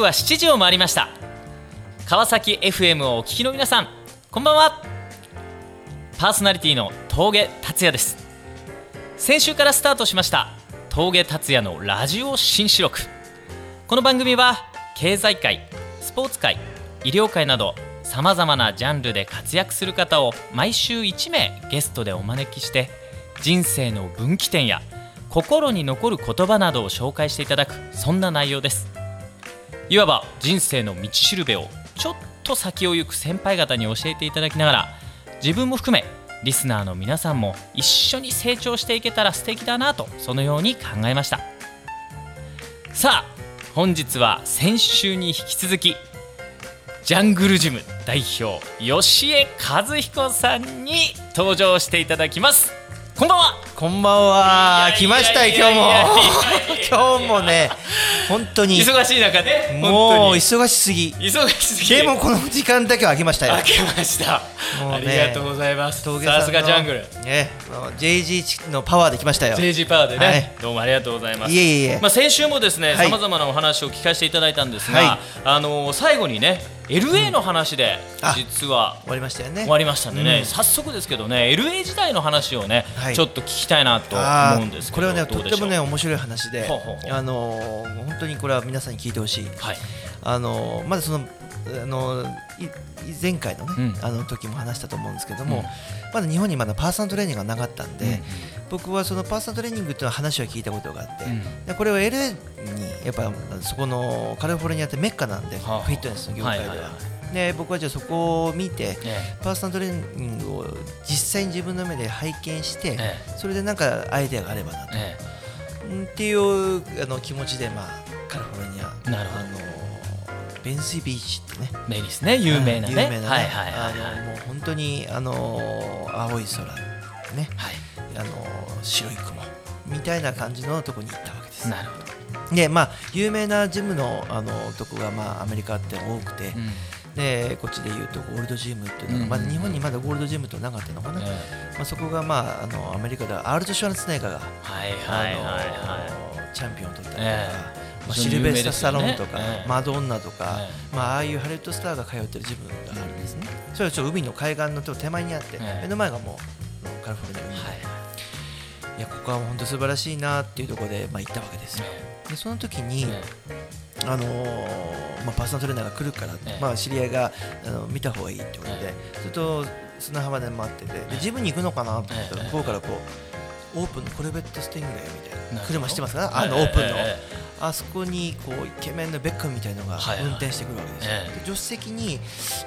刻は7時を回りました。川崎 FM をお聞きの皆さんこんばんは。パーソナリティの峠達也です。先週からスタートしました峠達也のラジオ新四録。この番組は経済界スポーツ界医療界などさまざまなジャンルで活躍する方を毎週1名ゲストでお招きして人生の分岐点や心に残る言葉などを紹介していただくそんな内容です。いわば人生の道しるべをちょっと先を行く先輩方に教えていただきながら自分も含めリスナーの皆さんも一緒に成長していけたら素敵だなとそのように考えました。さあ本日は先週に引き続きジャングルジム代表吉江和彦さんに登場していただきます。こんばんは。こんばんは。来ましたよ今日も。今日もね本当に忙しい中でもう忙しすぎ。忙しすぎ。でもこの時間だけは開けましたよ。開けました。ありがとうございます。さすがジャングル。ね JG のパワーで来ましたよ。JG パワーでね、どうもありがとうございます。いえいえまあ先週もですねさまざまなお話を聞かせていただいたんですが、あの最後にね LA の話で実は。終わりましたよね。終わりましたんでね、早速ですけどね LA 時代の話をね、ちょっと聞きたいなと思うんですこれはねとってもね面白い話であの本当にこれは皆さんに聞いてほしい、あのまずそのあの前回のね、あの時も話したと思うんですけども、まだ日本にまだパーソナルトレーニングがなかったんで、僕はそのパーソナルトレーニングっていう話は聞いたことがあって、でこれは LA にやっぱそこのカリフォルニアってメッカなんで、フィットネスの業界では。で僕はじゃあそこを見て、パーソナルトレーニングを実際に自分の目で拝見して、それでなんかアイデアがあればなと、っていうあの気持ちで、まあ、カリフォルニアなるほどベンスビーチってね。メリスね有名なね、有名なね、はいはいあのもう本当にあの青い空ね、はい、あの白い雲みたいな感じのとこに行ったわけです。なるほど。でまあ有名なジムのあのとこがまあアメリカって多くて、うん、でこっちでいうとゴールドジムっていうのが、まだ日本にまだゴールドジムとなかったのかな、まあ、そこが、まあ、あのアメリカではアールド・シュワルツネーガーが、はいはいはいはい、チャンピオンを取ったりとか。まあ、シルベスタ・スタロンとか、ね、マドンナとか、まあ、ああいうハリウッドスターが通ってるジムがあるんですね、それはちょ海の海岸の手前にあって、目の前がもうカリフォルニア海で、はい、いやここは本当素晴らしいなっていうところで、まあ、行ったわけですよ。でその時に、あのー、まあ、パーソナルトレーナーが来るから、まあ、知り合いがあの見た方がいいってことで、ずっと砂浜で待っててでジムに行くのかなと思ったら向こうからこうオープンのコルベットスティングレイみたいな車してますか？らあのオープンの。あそこにこうイケメンのベッカムみたいのが運転してくるわけですよ、はいはい、助手席に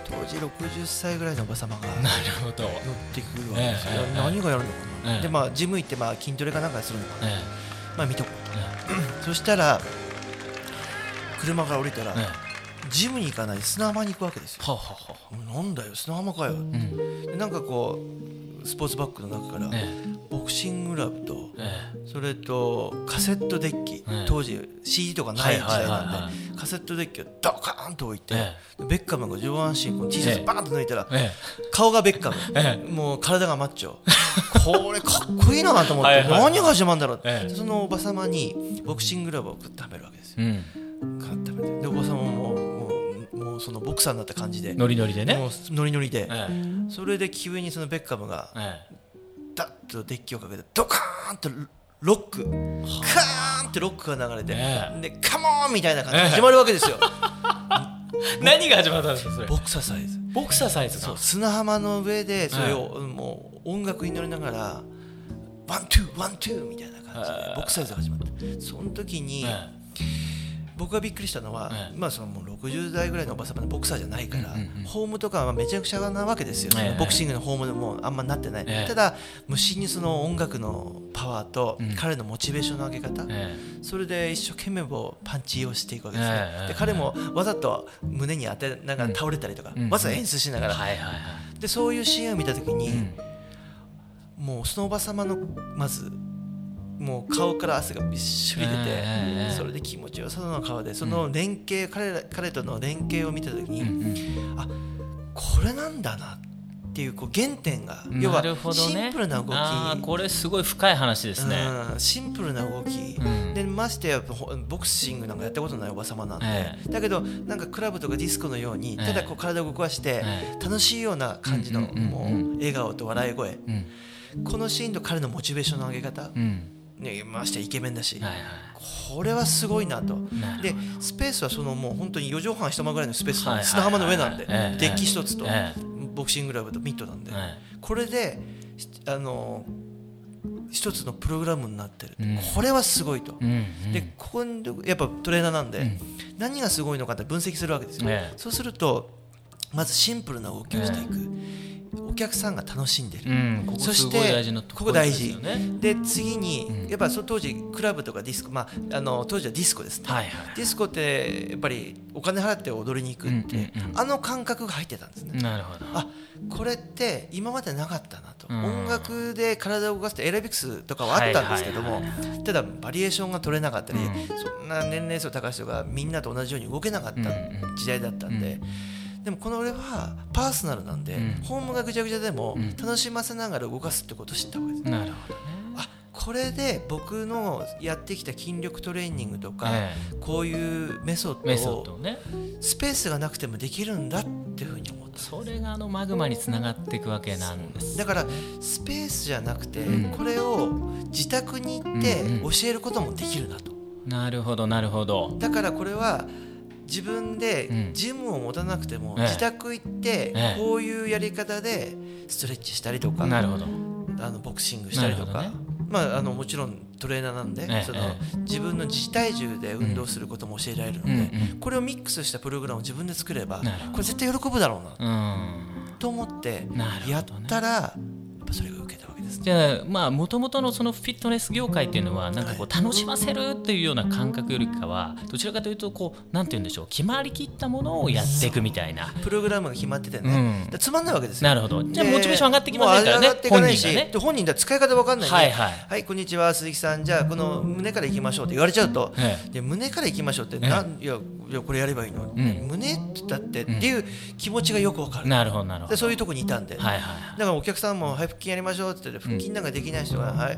当時60歳ぐらいのおば様が乗ってくるわけですよ、え何がやるのかな、えでまあジム行ってまあ筋トレかなんかするのかな、まあ見とこう、そしたら車から降りたら、ジムに行かない砂浜に行くわけですよ。はははなんだよ砂浜かよ、うん、なんかこうスポーツバッグの中から、ボクシングラブと、それとカセットデッキ、当時 CD とかない時代なんで、カセットデッキをドカーンと置いて、ベッカムが上半身この T シャツバーンと抜いたら、顔がベッカム、もう体がマッチョ。これかっこいいなと思って 何が始まるんだろう、そのおば様にボクシングラブを食べるわけですよ。でおばさんももうもうそのボクサーになった感じでノリノリでねもうノリノリで、ええ、それで急にそのベッカムが、ええ、ダッとデッキをかけてドカーンとロックカーンってロックが流れて、ええ、でカモンみたいな感じで始まるわけですよ、何が始まったんですかそれ？ボクササイズ。ボクササイズそう砂浜の上でそれを、もう音楽に乗りながらワンツーワンツーみたいな感じでボクササイズが始まってその時に、僕がびっくりしたのは、まあそのもう60代ぐらいのおばさまのボクサーじゃないから、フォームとかはめちゃくちゃなわけですよ、ボクシングのフォームでもあんまなってない、ただ無心にその音楽のパワーと彼のモチベーションの上げ方、それで一生懸命もパンチをしていくわけですね、で彼もわざと胸に当てながら倒れたりとか、わざと演出しながら、でそういうシーンを見た時に、もうそのおばさまのまずもう顔から汗がびっしょり出て、それで気持ちよさそうな顔でその連携、彼ら彼との連携を見た時に、あこれなんだなっていうこう原点が、要はシンプルな動き、ね、これすごい深い話ですね、うん、シンプルな動き、うん、でましてやボクシングなんかやったことないおば様なんで、えー、だけどなんかクラブとかディスコのようにただこう体を動かして楽しいような感じのもう笑顔と笑い声、このシーンと彼のモチベーションの上げ方、ね、ましてイケメンだし、はいはい、これはすごいなと。でスペースはそのもう本当に4畳半下間ぐらいのスペース砂浜の上なんで、デッキ一つと、ボクシンググラブとミットなんで、これであの一つのプログラムになってる、うん、これはすごいと、うんうん、でここにやっぱトレーナーなんで、うん、何がすごいのかって分析するわけですよ、ね、そうするとまずシンプルな動きをしていく、お客さんが楽しんでる、うん、ここそしてここ大事。で次に、やっぱその当時クラブとかディスコ、まあ、あの当時はディスコですね、はいはい、ディスコってやっぱりお金払って踊りに行くって、うんうんうん、あの感覚が入ってたんですね。なるほど。あこれって今までなかったなと、うん、音楽で体を動かすってエレビクスとかはあったんですけども、ただバリエーションが取れなかったり、うん、そんな年齢層高い人がみんなと同じように動けなかった時代だったんで。うんでもこの俺はパーソナルなんで、うん、ホームがぐちゃぐちゃでも楽しませながら動かすってことを知ったわけです、なるほどね。あこれで僕のやってきた筋力トレーニングとか、えー、こういうメソッドをね、スペースがなくてもできるんだっていうふうに思ったそれがあのマグマにつながっていくわけなんです。だからスペースじゃなくて、うん、これを自宅に行って教えることもできるなと、うんうん、なるほどなるほど。だからこれは自分でジムを持たなくても、自宅行ってこういうやり方でストレッチしたりとか、なるほど。あのボクシングしたりとか、まあ、あのもちろんトレーナーなんで、その自分の自体重で運動することも教えられるので、これをミックスしたプログラムを自分で作ればこれ絶対喜ぶだろうな、と思ってやったらやっぱそれが受けたじゃあまあもともとのそのフィットネス業界っていうのはなんかこう楽しませるっていうような感覚よりかはどちらかというとこうなんて言うんでしょう決まりきったものをやっていくみたいな。プログラムが決まっててね、うん、つまんないわけですよ。なるほど。じゃあモチベーション上がってきませんからね本人がね本人だ使い方わかんないはい、はい、はい、こんにちは鈴木さんじゃあこの胸からいきましょうって言われちゃうと、で胸からいきましょうってなんいやいやこれやればいいの、うん、胸ってだってっていう気持ちがよくわかるなるほどなるほどそういうとこにいたんで、はいはい、だからお客さんもはい腹筋やりましょうって言って腹筋なんかできない人が、はい、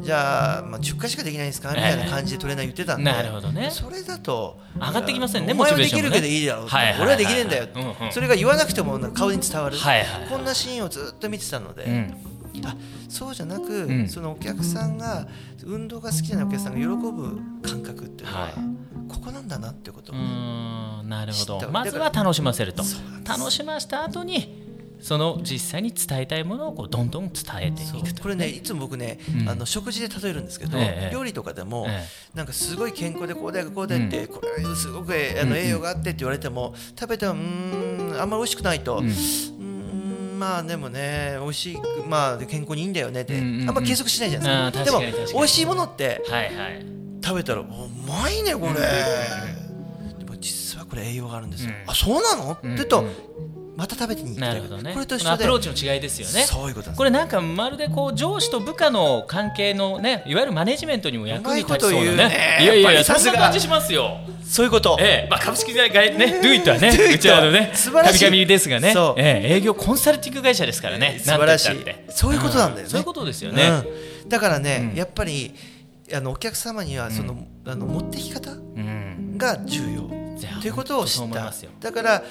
じゃあ、まあ、10回しかできないんですか？みたいな感じでトレーナー言ってたんで、なるほどね、それだと上がってきませんね、お前はできるけどいいだろう、はい俺はできねえんだよ、それが言わなくても顔に伝わる、こんなシーンをずっと見てたので。うん。あそうじゃなく、うん、そのお客さんが運動が好きないお客さんが喜ぶ感覚っていうのは、はい、ここなんだなっていうことを、なるほど。まずは楽しませると。楽しませた後にその実際に伝えたいものをこうどんどん伝えていくと、これねいつも僕ね、うん、あの食事で例えるんですけど、ええ、料理とかでも、え、なんかすごい健康でこうだよこうだよって、うん、これすごくあの栄養があってって言われても、食べてもうんあんまり美味しくないと、うん。まあでもね美味しいまあ健康にいいんだよねって、あんま計測しないじゃないですか、でも美味しいものって、はいはい、食べたらうまいねこれ、でも実はこれ栄養があるんですよ、あそうなの、ってとまた食べてに行きたい、ね、これと一緒で。アプローチの違いですよね。そういうことこれなんかまるでこう上司と部下の関係のねいわゆるマネジメントにも役に立ちそうなね。ね。いやいやいやそんな感じしますよ。そういうこと、ええ。まあ、株式会社ね、ドゥイットはね、うちらのね、たびたびですがね、ええ、営業コンサルティング会社ですからね、素晴らしい、そういうことなんだよね、そういうことですよね。だからね、やっぱりあのお客様にはその、あの持っていき方が重要。ということを知った。だから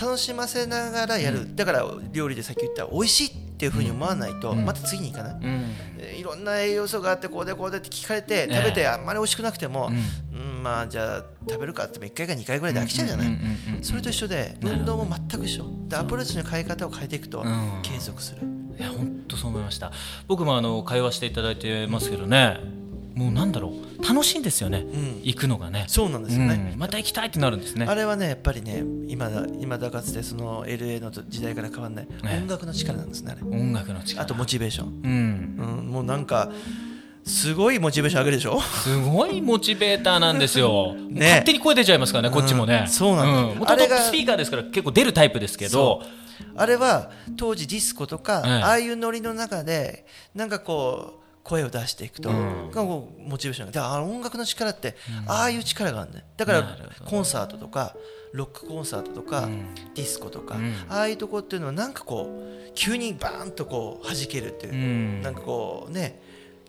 楽しませながらやる、うん、だから料理でさっき言った美味しいっていうふうに思わないと、うん、また次に行かない、うん、いろんな栄養素があってこうでこうでって聞かれて食べてあんまり美味しくなくても、うん。まあじゃあ食べるかって1回か2回ぐらいで飽きちゃうじゃない？それと一緒で運動も全く一緒。でアプローチの変え方を変えていくと継続する。いや本当そう思いました。僕もあの会話していただいてますけどねもうなんだろう。楽しいんですよね、うん、行くのがね。そうなんですよね、うん、また行きたいってなるんですね。あれはねやっぱりね今だ今だかつてその LA の時代から変わらない、ね、音楽の力なんですね音楽の力。あとモチベーション、うん、うん、もうなんかすごいモチベーション上げるでしょ？すごいモチベーターなんですよ、ね、勝手に声出ちゃいますからねこっちもね、そうなんです、うん、もともとスピーカーですから結構出るタイプですけど。あれは当時ディスコとか、ああいうノリの中でなんかこう声を出していくと、うん、モチベーションが。だから音楽の力って、ああいう力があるんだよ。だからコンサートとかロックコンサートとか、ディスコとか、ああいうとこっていうのはなんかこう急にバーンとこう弾けるっていう、なんかこうね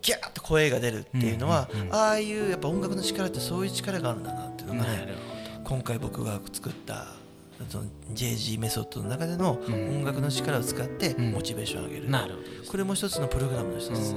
ギャーッと声が出るっていうのは、ああいうやっぱ音楽の力ってそういう力があるんだなっていうのがね今回僕が作ったその JG メソッドの中での音楽の力を使ってモチベーションを上げる、なるほどこれも一つのプログラムの一つです、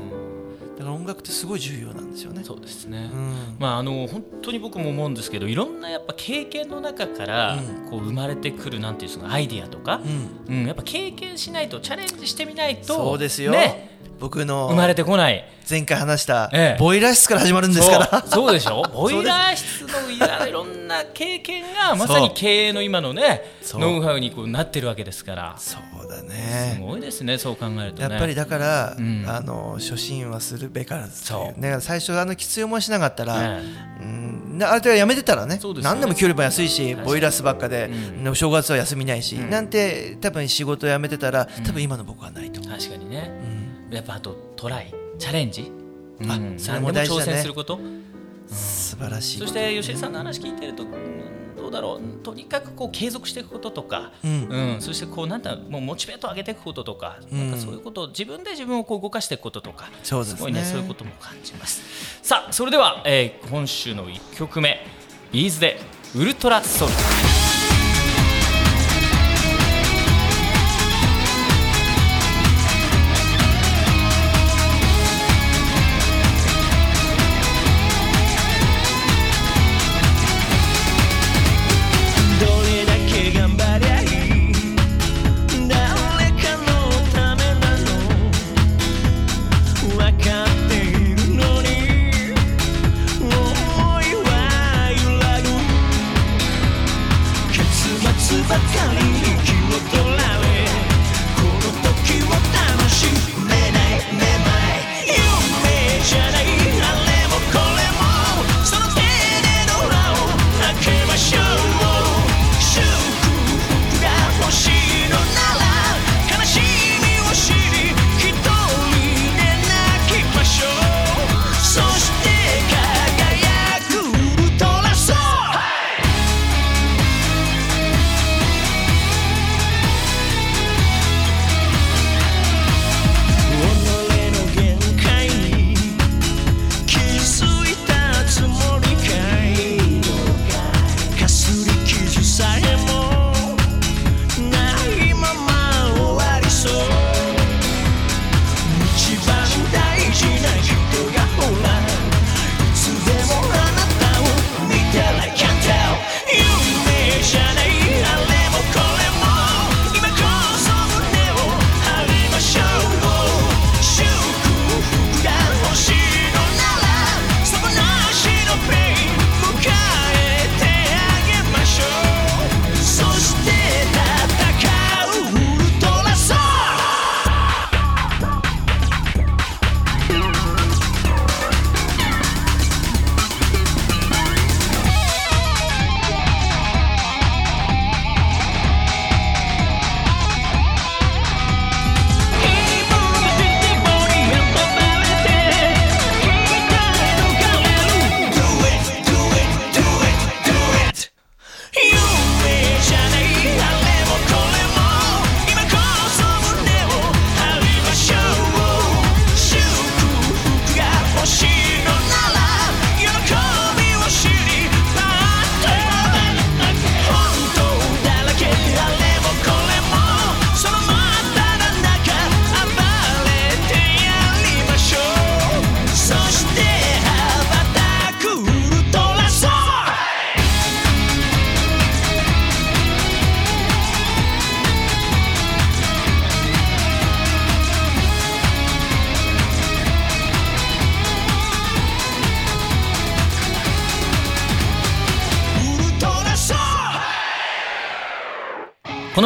だから音楽ってすごい重要なんですよね。そうですね。うん、まああの本当に僕も思うんですけど、いろんなやっぱ経験の中からこう生まれてくるなんていうそのアイディアとか、うん、うん、やっぱ経験しないとチャレンジしてみないと、そうですよ。ね、僕の生まれてこない。前回話したボイラー室から始まるんですから。そうでしょ？ボイラー室のいろんな経験がまさに経営の今のねノウハウにこうなってるわけですから。そうだね。すごいですねそう考えると、ね、やっぱりだから、うん、あの初心はするべからずそう。ね最初あの必要もしなかったら、ね、うんあれはやめてたらねね。何でも給料も安いしボイラー室ばっかで、うん、正月は休みないし、うん、なんて多分仕事辞めてたら多分今の僕はないと確かにね、やっぱあとトライチャレンジ、うん、あそれも大事だ、ね、挑戦すること、うん、素晴らしい。そして吉井さんの話聞いてると、どうだろう？とにかくこう継続していくこととか、うん、うん、そしてこうなんだもうモチベート上げていくこととか,、なんかそういうことを自分で自分をこう動かしていくこととかそうです、ね、ごいねそういうことも感じます。さあそれでは、えー、今週の1曲目ビーズでウルトラソウル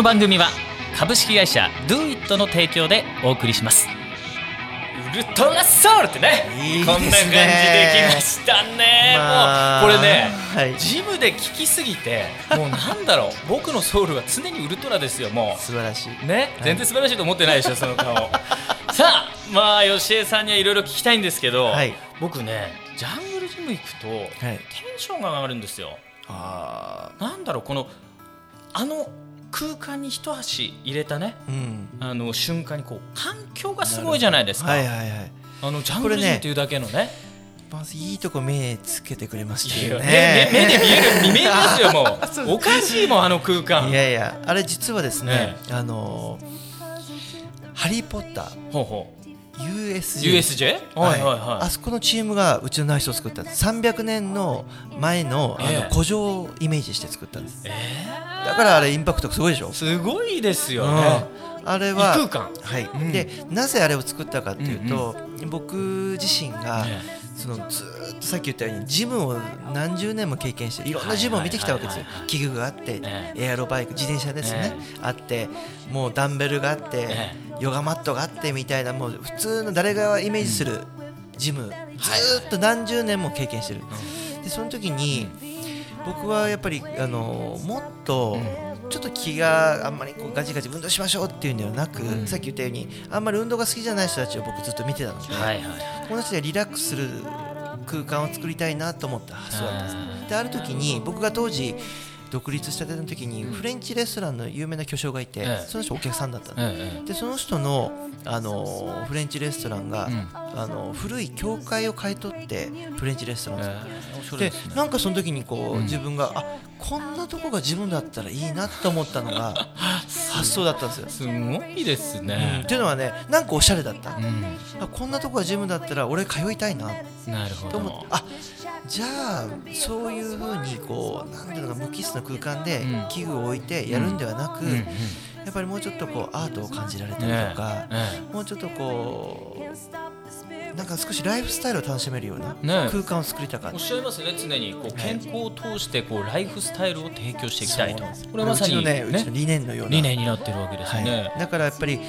の番組は株式会社 DoIt の提供でお送りします。ウルトラソウルってね、ね、こんな感じできましたね、まあ、もうこれね、はい、ジムで聞きすぎてもうなんだろう。僕のソウルは常にウルトラですよもう。素晴らしい。ね、全然素晴らしいと思ってないでしょその顔。さあまあ吉江さんにはいろいろ聞きたいんですけど、はい、僕ねジャングルジム行くと、テンションが上がるんですよ。あなんだろうこのあの空間に一足入れたね、うん、あの瞬間にこう環境がすごいじゃないですか。はいはいはい、あのジャングルジムっていうだけのね。まずいいとこ目つけてくれましたよね。目で見える見えますよもう。おかしいもんあの空間。いやいやあれ実はですね、あのハリーポッター。ほうほう USJ, USJ? はい。はいはい、あそこのチームがうちの内装を作った。んです300年の前のあの古城をイメージして作ったんです、えー、だからあれインパクトすごいでしょ。すごいですよね、うん、あれははい、うん、でなぜあれを作ったかっていうと、うんうん、僕自身が、そのずっとさっき言ったようにジムを何十年も経験していろんなジムを見てきたわけですよ。器具があって、エアロバイク自転車ですね、あってもうダンベルがあって、ヨガマットがあってみたいなもう普通の誰がイメージするジム、ずっと何十年も経験してる、でその時に僕はやっぱりあのもっと、ちょっと気があんまりこうガチガチ運動しましょうっていうんではなく、うん、さっき言ったようにあんまり運動が好きじゃない人たちを僕ずっと見てたので、はいはい、この人がリラックスする空間を作りたいなと思った発想だったんです。である時に僕が当時独立したての時にフレンチレストランの有名な巨匠がいて、その人お客さんだったの、でその人のあのフレンチレストランが、あの古い教会を買い取ってフレンチレストランをでなんかその時にこう、自分があこんなとこが自分だったらいいなと思ったのが発想だったんですよ。すごいですね、っていうのはねなんかおしゃれだった、あこんなとこが自分だったら俺通いたいなと思ってあじゃあそういうふうにこうなんていうのか無機質な空間で器具を置いてやるんではなく、やっぱりもうちょっとこうアートを感じられたりとか、もうちょっとこうなんか少しライフスタイルを楽しめるような空間を作りたかった、おっしゃいますね。常にこう健康を通してこうライフスタイルを提供していきたいと。これはまさに、ね、うちの理念のような。理念になってるわけですね、だからやっぱり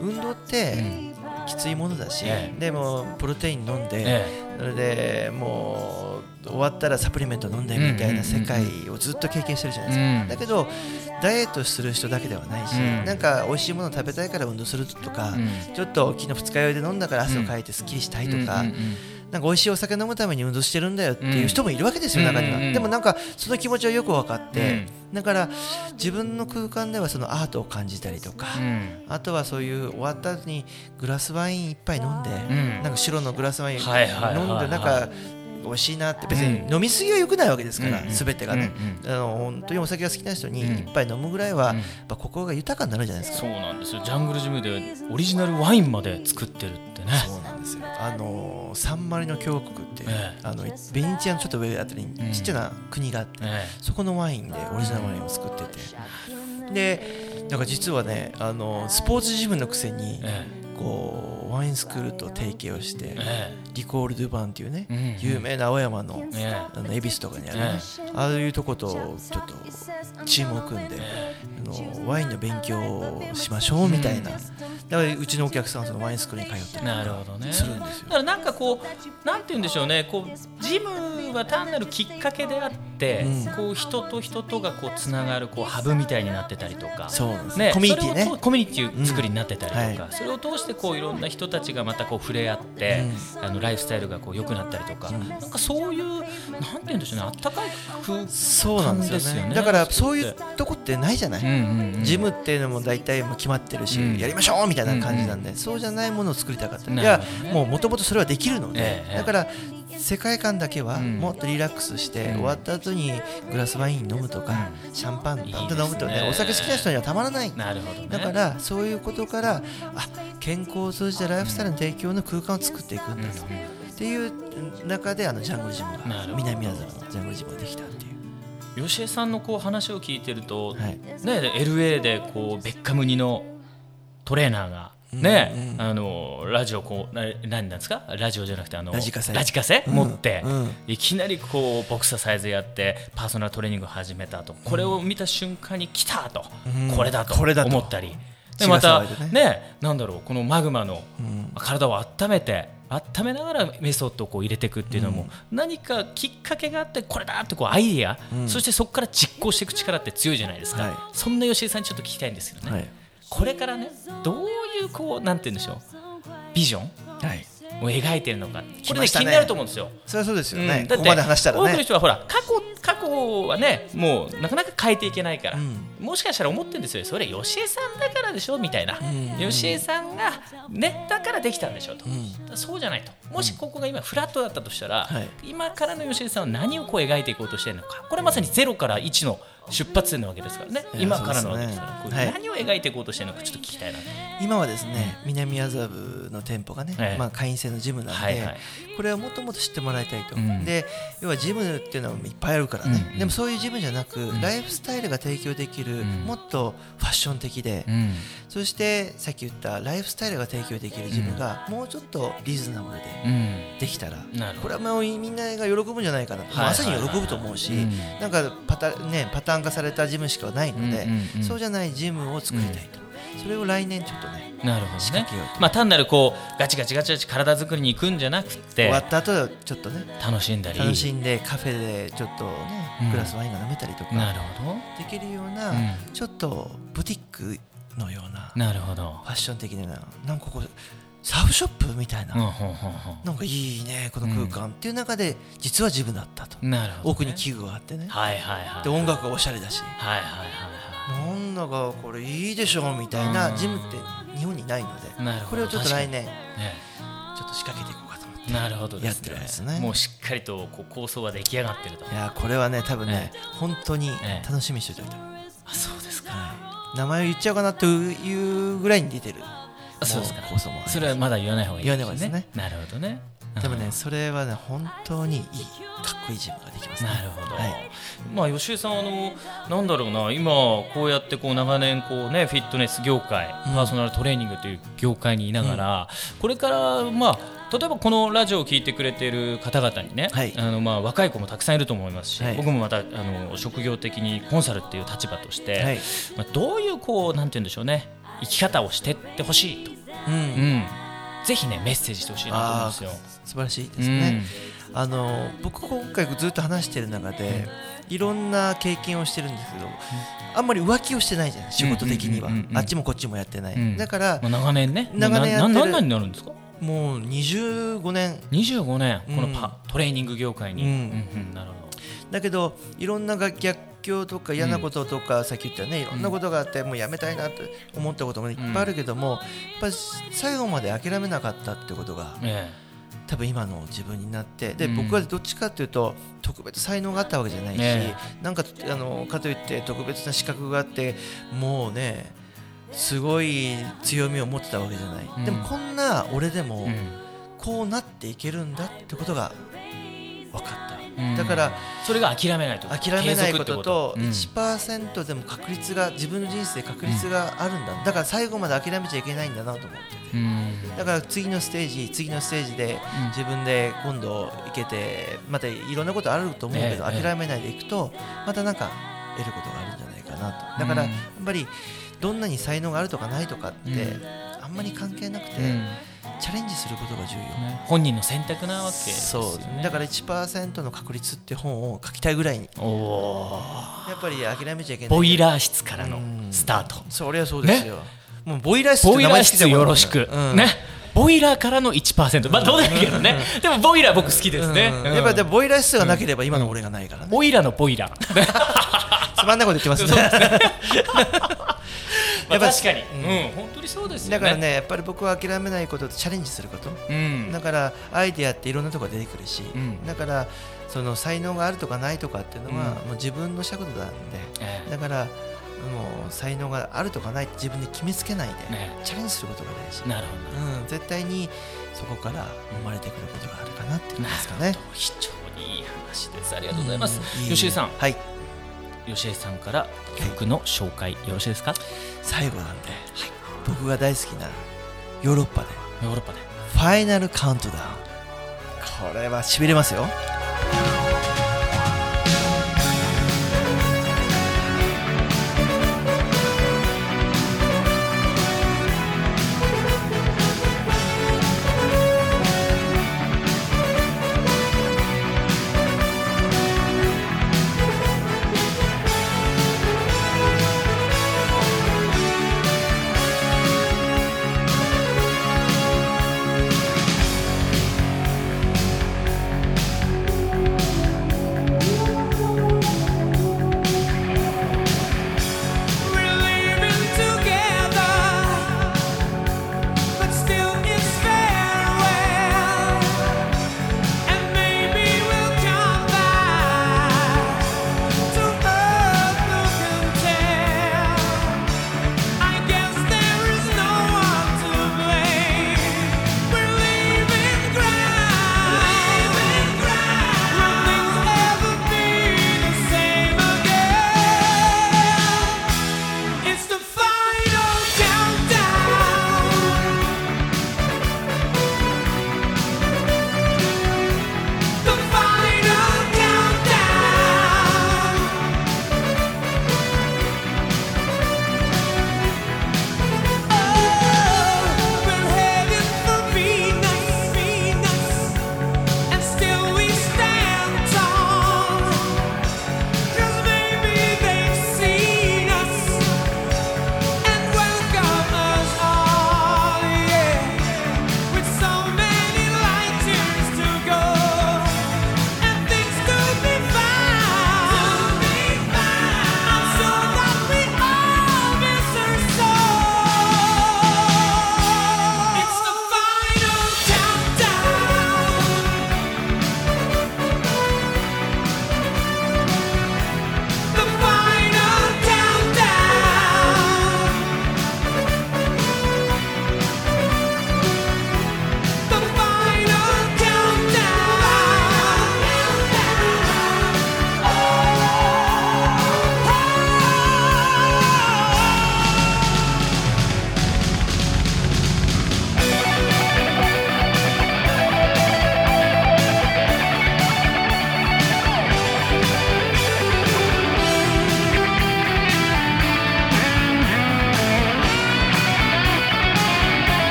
運動って、きついものだし、でもプロテイン飲んで、それでもう終わったらサプリメント飲んでみたいな世界をずっと経験してるじゃないですか、だけどダイエットする人だけではないし、なんか美味しいもの食べたいから運動するとか、ちょっと昨日二日酔いで飲んだから汗をかいてすっきりしたいとか、なんか美味しいお酒飲むために運動してるんだよっていう人もいるわけですよ、中には。でもなんかその気持ちはよく分かって、だから自分の空間ではそのアートを感じたりとか、あとはそういう終わった後にグラスワイン一杯飲んで、なんか白のグラスワイン飲んでなんか美味しいなって別に飲みすぎはよくないわけですから、すべてがね、あの本当にお酒が好きな人に一杯飲むぐらいは、やっぱ心が豊かになるじゃないですか、そうなんですよ。ジャングルジムでオリジナルワインまで作ってるってね。そうなんですよ。あのサンマリの峡谷って、えあのベニチアのちょっと上あたりにちっちゃな国があって、えそこのワインでオリジナルワインを作ってて。でなんか実はねあのスポーツジムのくせに、こうワインスクールと提携をして、リコール・ドゥ・バンっていうね、有名な青山の,、あの恵比寿とかにあるね、ああいうとことちょっとチームを組んで、あのワインの勉強をしましょうみたいな、だからうちのお客さんはそのワインスクールに通ってなるほどね。するんですよ。だからなんかこうなんて言うんでしょうね。こうジムは単なるきっかけであって、うん、こう人と人とがこうつながるこうハブみたいになってたりとか。そうですね。コミュニティね。コミュニティ作りになってたりとか、それを通してこういろんな人たちがまたこう触れ合って、うん、あのライフスタイルがこう良くなったりとか、うん、なんかそういうなんて言うんでしょうねあったかい空間そうなんですよね。だからそういうとこってないじゃない、ジムっていうのも大体もう決まってるし、やりましょうみたいな感じなんで、そうじゃないものを作りたかった、ね、いやもうもともとそれはできるので、えー、だから世界観だけはもっとリラックスして、終わった後にグラスワイン飲むとか、シャンパン飲むとかねお酒好きな人にはたまらない。なるほど、だからそういうことからあ健康を通じたライフスタイルの提供の空間を作っていくんだと、っていう中であのジャングルジムが南宮沢のジャングルジムができたっていう。吉江さんのこう話を聞いてると、はい、ね、LA でこうベッカムニのトレーナーがね、うんうん、あのラジオこうな何なんですか？ラジオじゃなくてあのラジカセ。ラジカセ、持って、うん。うん、いきなりこうボクササイズやってパーソナルトレーニングを始めたと。これを見た瞬間に来たと、うん、これだと思ったり。でまたね、ね、なんだろうこのマグマの体を温めて温めながらメソッドをこう入れていくっていうのも、何かきっかけがあってこれだってこうアイディア、そしてそこから実行していく力って強いじゃないですか、はい、そんな吉井さんにちょっと聞きたいんですけどね、はい、これからねどういうこうなんて言うんでしょうビジョン、はい。を描いてるのか。これねね気になると思うんですよ。それはそうですよね、うん。だってここまで話したら多くのね人はほら過去過去はねもうなかなか変えていけないから、うん。もしかしたら思ってるんですよ。それ吉江さんだからでしょ？みたいな、ん。吉江さんがねだからできたんでしょ？と、ん。そうじゃないと。もしここが今フラットだったとしたら、はい。今からの吉江さんは何をこう描いていこうとしてるのか。これまさにゼロから1の出発点なわけですからね。今からのわけですからねはい。何を描いていこうとしてるのかちょっと聞きたいなと。今はですね南麻布の店舗がね、ええ。まあ、会員制のジムなんで、これはもっともっと知ってもらいたいと、うん。で要はジムっていうのはいっぱいあるからね、うんでもそういうジムじゃなく、ん。ライフスタイルが提供できる、ん。もっとファッション的で、うん。そしてさっき言ったライフスタイルが提供できるジムがもうちょっとリーズナブルでうん。できたら、これはもうみんなが喜ぶんじゃないかな、はいまさに喜ぶと思うし、うん。なんかパタ,、ね、パターン化されたジムしかないので、うんうんうん。そうじゃないジムを作りたいと、それを来年ちょっとねなるほどね。まあ単なるこうガチガチガチガチ体作りに行くんじゃなくて終わった後はちょっとね楽しんだり。楽しんでカフェでちょっとね、うん。グラスワインが飲めたりとかなるほできるような、うん。ちょっとブティックのようなどなるほど。ファッション的ななんかここサーフショップみたいな、なんかいいねこの空間っていう中で実はジムだったと、んなるほど、ね、奥に器具があってね、はいはいはいで音楽がおしゃれだし。はいはいはい。はなんだかこれいいでしょみたいなジムって日本にないのでこれをちょっと来年ちょっと仕掛けていこうかと思ってなるほどやってるんですね。もうしっかりとこう構想は出来上がってると。いやこれはね多分ね、本当にええ。楽しみにしておいたあそうですかはい名前を言っちゃおうかなというぐらいに出てるあそうですか。も構想もそれはまだ言わない方がいい言わない方がいいですなるほどねでもねうんそれはね本当にいいかっこいいジムができますね。なるほど、はい。まあ吉江さんあのなんだろうな今こうやってこう長年こうねフィットネス業界、うん。パーソナルトレーニングという業界にいながら、これからまあ例えばこのラジオを聞いてくれている方々にね、はい。あのまあ若い子もたくさんいると思いますし、はい。僕もまたあの職業的にコンサルっていう立場として、はい。まあ、どういうこうなんて言うんでしょうね生き方をしてってほしいと、うん。うん、ぜひねメッセージしてほしいなと思うんあですよ。ー素晴らしいですね、あの僕今回ずっと話してる中で、いろんな経験をしてるんですけど、あんまり浮気をしてないじゃない仕事的には、うんうんうんうんあっちもこっちもやってない、うん。だからまあ、長年ね。長年やってる。何年になるんですか？もう25年。25年。このうん。パ、トレーニング業界に、うん。うんなるほだけどいろんな逆境とか嫌なこととか、さっき言ったねいろんなことがあって、もうやめたいなと思ったこともいっぱいあるけども、やっぱり最後まで諦めなかったってことが多分今の自分になってで、うん。僕はどっちかっていうと特別才能があったわけじゃないし、ねなんかあのかといって特別な資格があってもうねすごい強みを持ってたわけじゃない、うん。でもこんな俺でも、えこうなっていけるんだってことが分かった、うんだからそれが諦めないと。諦めないことと継続って1%でも確率が自分の人生で確率があるんだ。だから最後まで諦めちゃいけないんだなと思ってことうん。だから次のステージ次のステージで自分で今度行けてまたいろんなことあると思うけどええ諦めないでいくとまたなんか得ることがあるんじゃないかなと。だからうんやっぱりどんなに才能があるとかないとかってうん。あんまり関係なくてうんチャレンジすることが重要。ね。本人の選択なわけですよそねう。だから1%の確率って本を書きたいぐらいに。おおやっぱり諦めちゃいけない。ボイラー室からのうん。スタート。そりゃそうですよ、もうボイラー室ボイラー室よろしく、うん。ね。ボイラーからの1%まあどうだけどね。でもボイラー僕好きですね、やっぱりボイラー室がなければ今の俺がないからね、ボイラーのボイラー。つまんないこと言ってますね まあ、やっぱ確かに、ううんん本当にそうですよね。だからねやっぱり僕は諦めないこととチャレンジすること、うん。だからアイデアっていろんなところ出てくるし、うん。だからその才能があるとかないとかっていうのは、うん。もう自分のしたことなんでえだからもう才能があるとかないって自分で決めつけないで、チャレンジすることが大事、なるほど。うん、絶対にそこから生まれてくることがあるかなってことですかね。非常にいい話です。ありがとうございます、うん吉江さん。はい吉江さんから曲の紹介よろしいですか？最後なんで、僕が大好きなヨーロッパでヨーロッパで。ファイナルカウントダウン。これはしびれますよ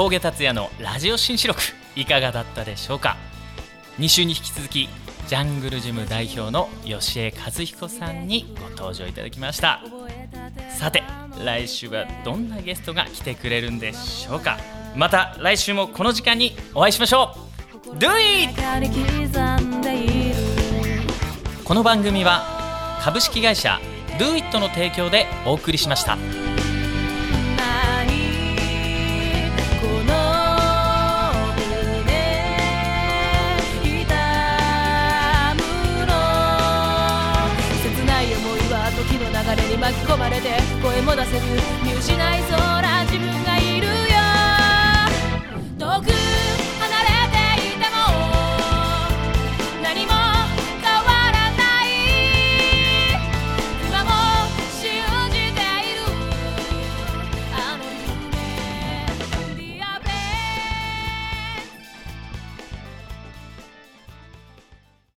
峠達也のラジオ新四録いかがだったでしょうか？2週に引き続きジャングルジム代表の吉江和彦さんにご登場いただきましたさて来週はどんなゲストが来てくれるんでしょうか？また来週もこの時間にお会いしましょう Do it! この番組は株式会社 Do It の提供でお送りしました。込まれて声も出せず見失いそう